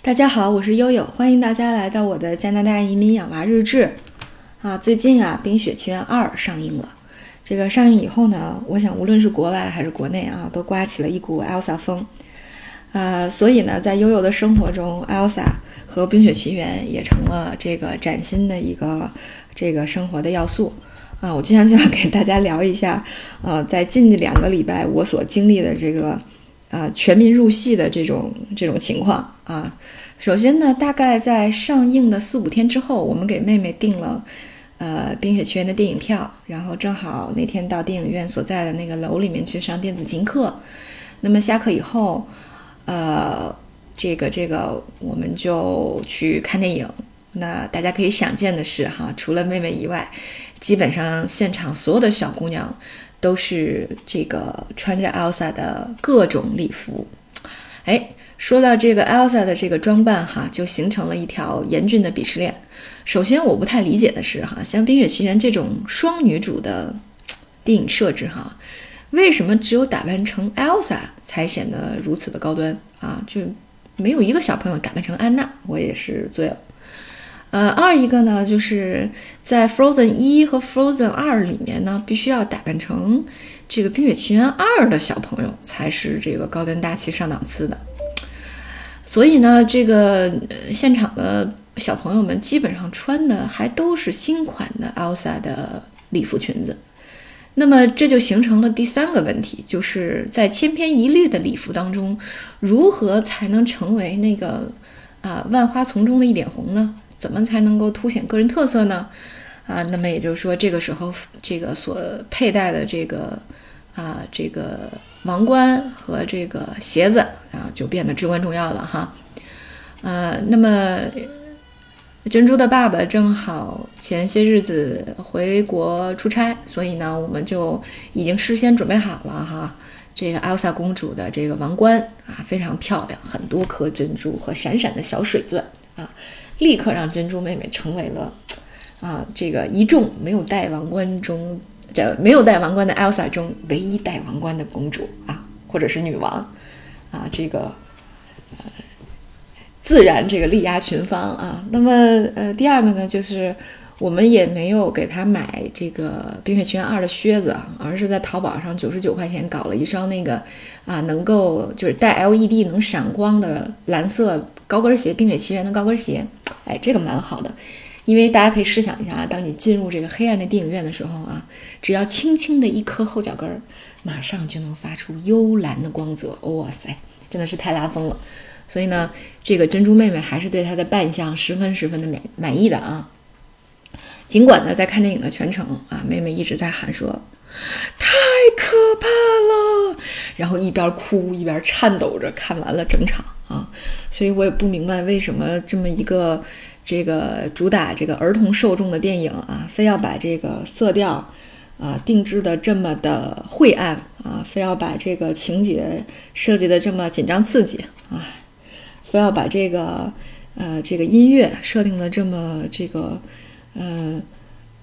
大家好，我是悠悠，欢迎大家来到我的加拿大移民养娃日志。啊，最近啊，《冰雪奇缘二》上映了。这个上映以后呢，我想无论是国外还是国内啊，都刮起了一股 Elsa 风。呃，所以呢，在悠悠的生活中，Elsa 和《冰雪奇缘》也成了这个崭新的一个这个生活的要素。啊，我今天就要给大家聊一下，呃，在近两个礼拜我所经历的这个。啊，全民入戏的这种这种情况啊，首先呢，大概在上映的四五天之后，我们给妹妹订了呃《冰雪奇缘》的电影票，然后正好那天到电影院所在的那个楼里面去上电子琴课。那么下课以后，呃，这个这个我们就去看电影。那大家可以想见的是哈，除了妹妹以外，基本上现场所有的小姑娘。都是这个穿着 Elsa 的各种礼服，哎，说到这个 Elsa 的这个装扮哈，就形成了一条严峻的鄙视链。首先，我不太理解的是哈，像《冰雪奇缘》这种双女主的电影设置哈，为什么只有打扮成 Elsa 才显得如此的高端啊？就没有一个小朋友打扮成安娜，我也是醉了。呃，二一个呢，就是在 Frozen 一和 Frozen 二里面呢，必须要打扮成这个《冰雪奇缘二》的小朋友才是这个高端大气上档次的。所以呢，这个现场的小朋友们基本上穿的还都是新款的 Elsa 的礼服裙子。那么这就形成了第三个问题，就是在千篇一律的礼服当中，如何才能成为那个啊万花丛中的一点红呢？怎么才能够凸显个人特色呢？啊，那么也就是说，这个时候这个所佩戴的这个啊这个王冠和这个鞋子啊，就变得至关重要了哈。呃，那么珍珠的爸爸正好前些日子回国出差，所以呢，我们就已经事先准备好了哈。这个艾萨公主的这个王冠啊，非常漂亮，很多颗珍珠和闪闪的小水钻啊。立刻让珍珠妹妹成为了，啊，这个一众没有戴王冠中，这没有戴王冠的 Elsa 中唯一戴王冠的公主啊，或者是女王，啊，这个，呃，自然这个力压群芳啊。那么，呃，第二个呢，就是我们也没有给她买这个《冰雪奇缘二》的靴子，而是在淘宝上九十九块钱搞了一双那个，啊，能够就是带 LED 能闪光的蓝色高跟鞋，《冰雪奇缘》的高跟鞋。哎，这个蛮好的，因为大家可以试想一下啊，当你进入这个黑暗的电影院的时候啊，只要轻轻的一磕后脚跟儿，马上就能发出幽蓝的光泽。哇塞，真的是太拉风了。所以呢，这个珍珠妹妹还是对她的扮相十分十分的满满意的啊。尽管呢，在看电影的全程啊，妹妹一直在喊说太可怕了，然后一边哭一边颤抖着看完了整场。啊，所以我也不明白为什么这么一个这个主打这个儿童受众的电影啊，非要把这个色调啊定制的这么的晦暗啊，非要把这个情节设计的这么紧张刺激啊，非要把这个呃这个音乐设定的这么这个呃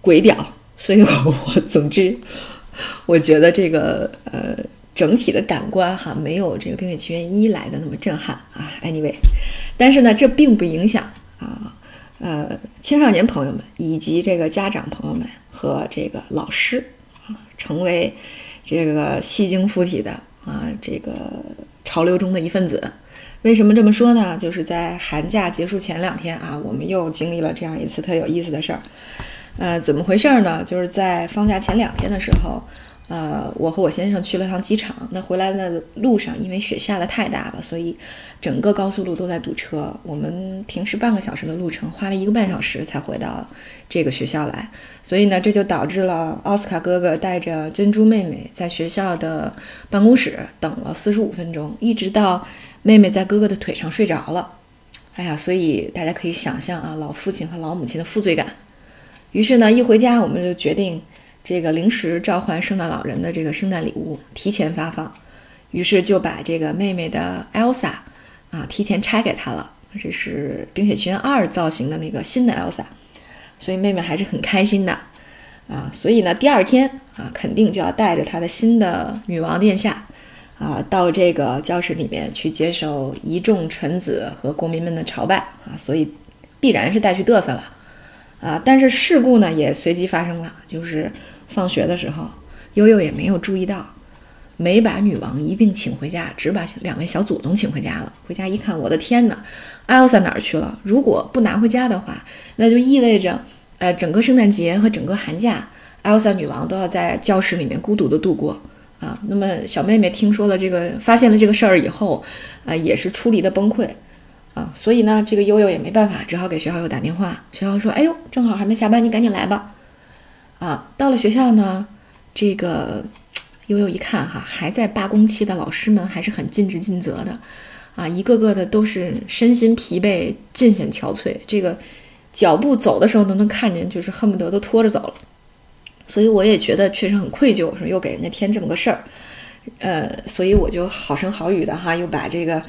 鬼屌，所以我总之我觉得这个呃。整体的感官哈，没有这个《冰雪奇缘一》来的那么震撼啊。Anyway，但是呢，这并不影响啊，呃，青少年朋友们以及这个家长朋友们和这个老师啊，成为这个戏精附体的啊，这个潮流中的一份子。为什么这么说呢？就是在寒假结束前两天啊，我们又经历了这样一次特有意思的事儿。呃，怎么回事呢？就是在放假前两天的时候。呃，我和我先生去了趟机场。那回来的路上，因为雪下的太大了，所以整个高速路都在堵车。我们平时半个小时的路程，花了一个半小时才回到这个学校来。所以呢，这就导致了奥斯卡哥哥带着珍珠妹妹在学校的办公室等了四十五分钟，一直到妹妹在哥哥的腿上睡着了。哎呀，所以大家可以想象啊，老父亲和老母亲的负罪感。于是呢，一回家我们就决定。这个临时召唤圣诞老人的这个圣诞礼物提前发放，于是就把这个妹妹的 Elsa 啊提前拆给她了。这是《冰雪奇缘二》造型的那个新的 Elsa，所以妹妹还是很开心的啊。所以呢，第二天啊，肯定就要带着她的新的女王殿下啊，到这个教室里面去接受一众臣子和国民们的朝拜啊，所以必然是带去嘚瑟了啊。但是事故呢也随即发生了，就是放学的时候，悠悠也没有注意到。没把女王一并请回家，只把两位小祖宗请回家了。回家一看，我的天哪，艾欧萨哪儿去了？如果不拿回家的话，那就意味着，呃，整个圣诞节和整个寒假，艾欧萨女王都要在教室里面孤独的度过啊。那么小妹妹听说了这个，发现了这个事儿以后，啊，也是出离的崩溃啊。所以呢，这个悠悠也没办法，只好给学校又打电话。学校说：“哎呦，正好还没下班，你赶紧来吧。”啊，到了学校呢，这个。悠悠一看，哈，还在罢工期的老师们还是很尽职尽责的，啊，一个个的都是身心疲惫，尽显憔悴。这个脚步走的时候都能看见，就是恨不得都拖着走了。所以我也觉得确实很愧疚，说又给人家添这么个事儿，呃，所以我就好声好语的哈，又把这个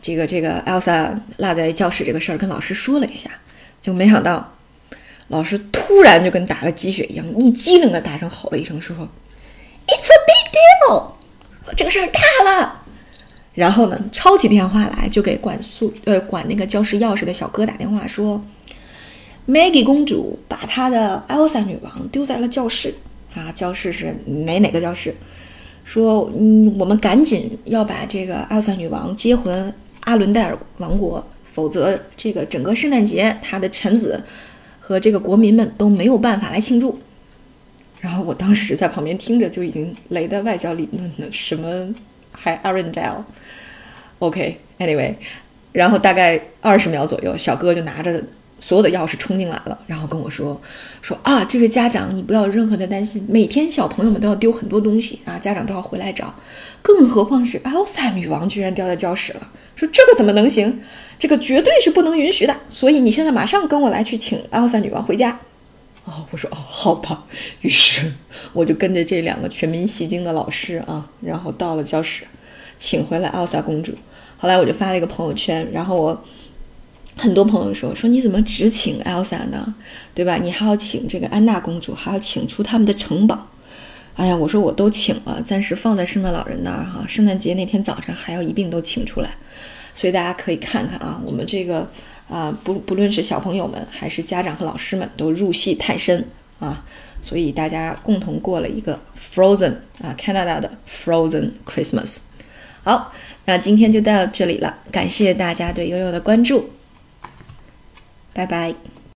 这个这个 Elsa 落在教室这个事儿跟老师说了一下，就没想到老师突然就跟打了鸡血一样，一激灵的大声吼了一声，说。It's a big deal，这个事儿大了。然后呢，抄起电话来就给管宿呃管那个教室钥匙的小哥打电话说，Maggie 公主把她的 Elsa 女王丢在了教室啊，教室是哪哪个教室？说嗯，我们赶紧要把这个 Elsa 女王接回阿伦戴尔王国，否则这个整个圣诞节她的臣子和这个国民们都没有办法来庆祝。然后我当时在旁边听着就已经雷的外交理论了，什么还 Arendelle，OK，Anyway，然后大概二十秒左右，小哥就拿着所有的钥匙冲进来了，然后跟我说说啊，这位家长你不要有任何的担心，每天小朋友们都要丢很多东西啊，家长都要回来找，更何况是 Elsa 女王居然掉在教室了，说这个怎么能行？这个绝对是不能允许的，所以你现在马上跟我来去请 Elsa 女王回家。哦，我说哦，好吧。于是我就跟着这两个全民戏精的老师啊，然后到了教室，请回了艾莎公主。后来我就发了一个朋友圈，然后我很多朋友说说你怎么只请艾莎呢？对吧？你还要请这个安娜公主，还要请出他们的城堡。哎呀，我说我都请了，暂时放在圣诞老人那儿哈。圣诞节那天早上还要一并都请出来，所以大家可以看看啊，我们这个。啊，不不论是小朋友们还是家长和老师们，都入戏太深啊，所以大家共同过了一个 Frozen 啊，Canada 的 Frozen Christmas。好，那今天就到这里了，感谢大家对悠悠的关注，拜拜。